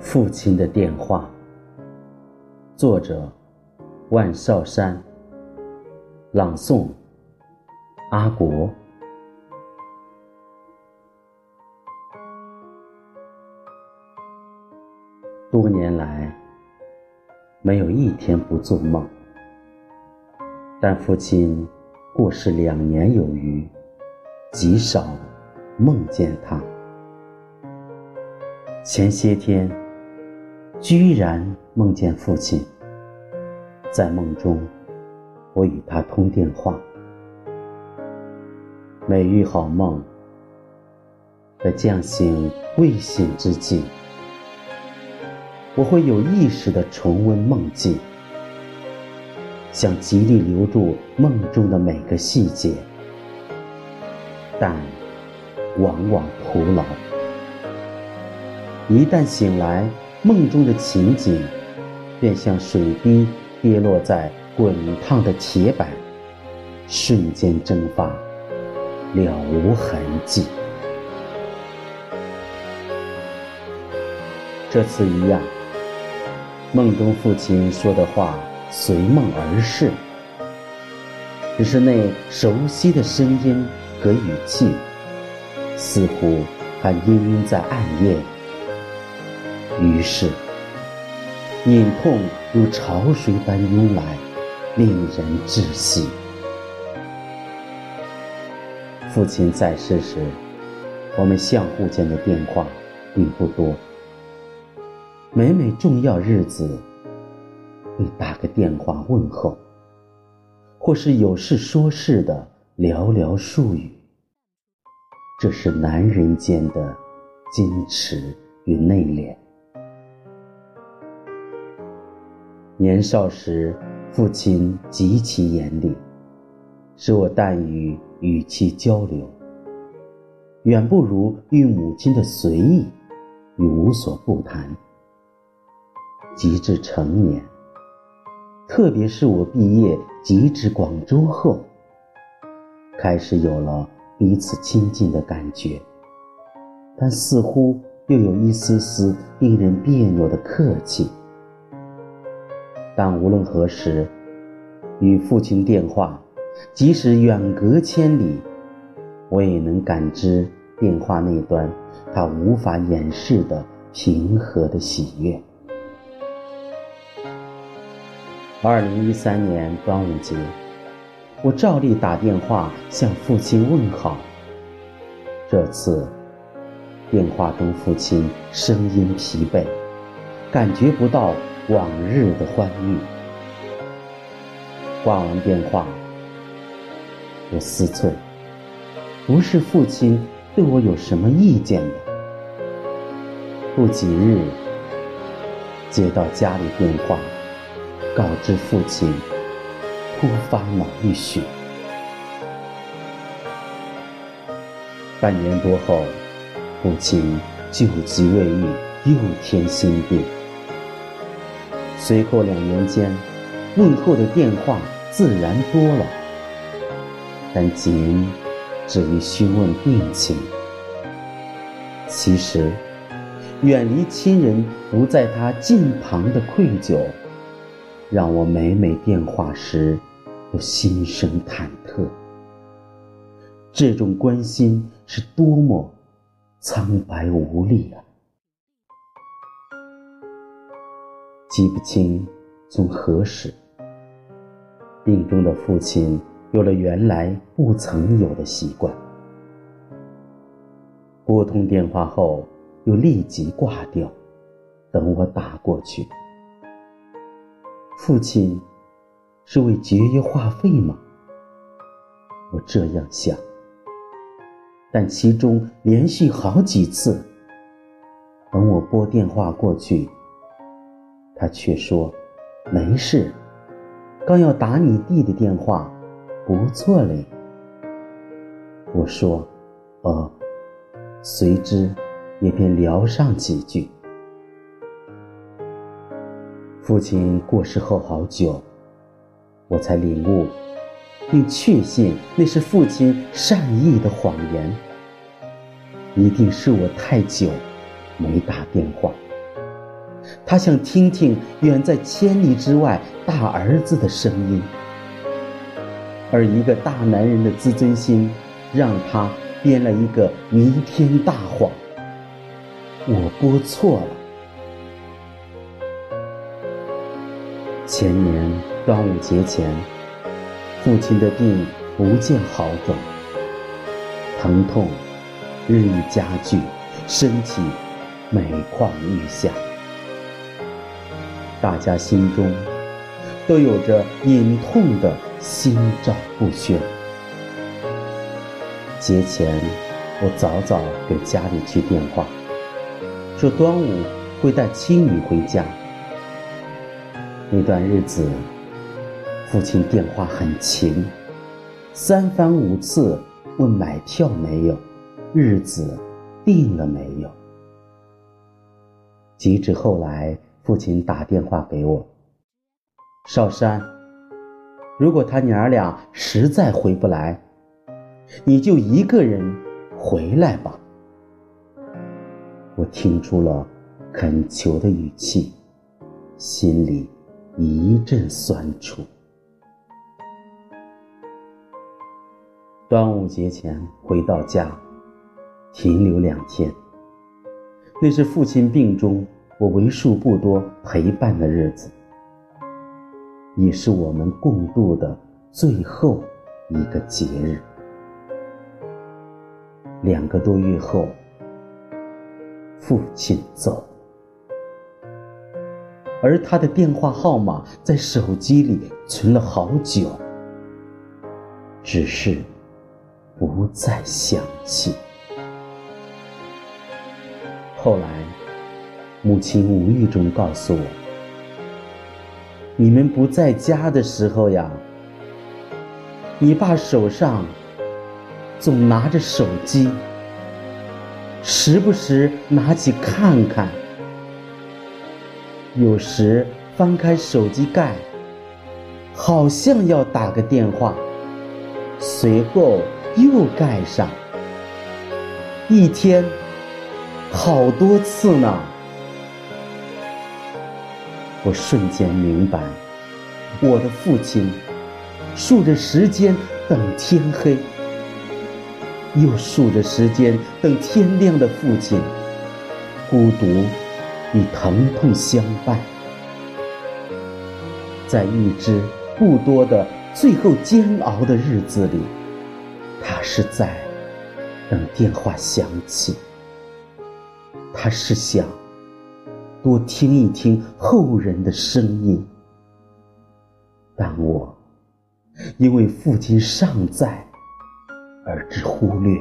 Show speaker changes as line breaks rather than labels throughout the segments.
父亲的电话，作者万绍山，朗诵阿国。多年来，没有一天不做梦，但父亲过世两年有余，极少梦见他。前些天。居然梦见父亲，在梦中，我与他通电话。每遇好梦，在将醒未醒之际，我会有意识的重温梦境，想极力留住梦中的每个细节，但往往徒劳。一旦醒来，梦中的情景，便像水滴跌落在滚烫的铁板，瞬间蒸发，了无痕迹。这次一样，梦中父亲说的话随梦而逝，只是那熟悉的声音和语气，似乎还氤氲在暗夜。于是，隐痛如潮水般涌来，令人窒息。父亲在世时，我们相互间的电话并不多，每每重要日子会打个电话问候，或是有事说事的寥寥数语。这是男人间的矜持与内敛。年少时，父亲极其严厉，使我但与与其交流，远不如与母亲的随意与无所不谈。及至成年，特别是我毕业即至广州后，开始有了彼此亲近的感觉，但似乎又有一丝丝令人别扭的客气。但无论何时，与父亲电话，即使远隔千里，我也能感知电话那端他无法掩饰的平和的喜悦。二零一三年端午节，我照例打电话向父亲问好。这次，电话中父亲声音疲惫，感觉不到。往日的欢愉。挂完电话，我思忖，不是父亲对我有什么意见的。不几日，接到家里电话，告知父亲突发脑溢血。半年多后，父亲救急未愈，又添新病。随后两年间，问候的电话自然多了，但仅止于询问病情。其实，远离亲人不在他近旁的愧疚，让我每每电话时都心生忐忑。这种关心是多么苍白无力啊！记不清从何时，病中的父亲有了原来不曾有的习惯：拨通电话后，又立即挂掉，等我打过去。父亲是为节约话费吗？我这样想，但其中连续好几次，等我拨电话过去。他却说：“没事，刚要打你弟的电话，不错嘞。”我说：“哦。”随之也便聊上几句。父亲过世后好久，我才领悟，并确信那是父亲善意的谎言。一定是我太久没打电话。他想听听远在千里之外大儿子的声音，而一个大男人的自尊心，让他编了一个弥天大谎。我拨错了。前年端午节前，父亲的病不见好转，疼痛日益加剧，身体每况愈下。大家心中都有着隐痛的心照不宣。节前，我早早给家里去电话，说端午会带妻女回家。那段日子，父亲电话很勤，三番五次问买票没有，日子定了没有。及至后来。父亲打电话给我，少山，如果他娘儿俩实在回不来，你就一个人回来吧。我听出了恳求的语气，心里一阵酸楚。端午节前回到家，停留两天，那是父亲病中。我为数不多陪伴的日子，也是我们共度的最后一个节日。两个多月后，父亲走，而他的电话号码在手机里存了好久，只是不再想起。后来。母亲无意中告诉我：“你们不在家的时候呀，你爸手上总拿着手机，时不时拿起看看，有时翻开手机盖，好像要打个电话，随后又盖上，一天好多次呢。”我瞬间明白，我的父亲数着时间等天黑，又数着时间等天亮的父亲，孤独与疼痛相伴，在一支不多的最后煎熬的日子里，他是在等电话响起，他是想。多听一听后人的声音，但我因为父亲尚在而之忽略。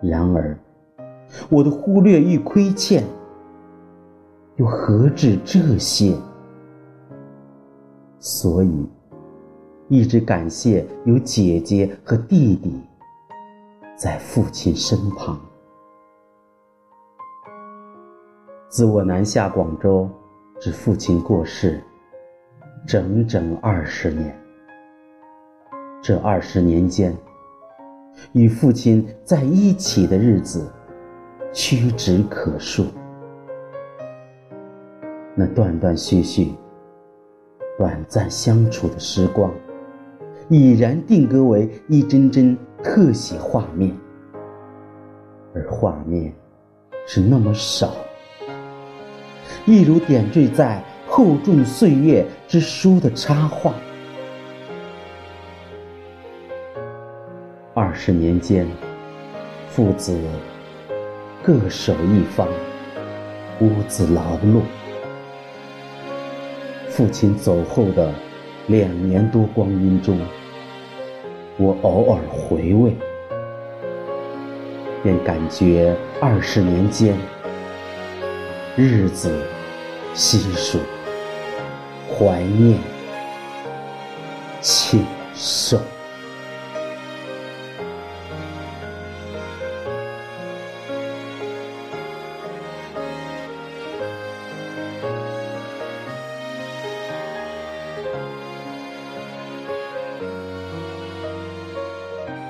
然而，我的忽略与亏欠，又何止这些？所以，一直感谢有姐姐和弟弟在父亲身旁。自我南下广州，至父亲过世，整整二十年。这二十年间，与父亲在一起的日子屈指可数。那断断续续、短暂相处的时光，已然定格为一帧帧特写画面，而画面是那么少。一如点缀在厚重岁月之书的插画。二十年间，父子各守一方，屋子劳碌。父亲走后的两年多光阴中，我偶尔回味，便感觉二十年间。日子稀疏，怀念，庆寿。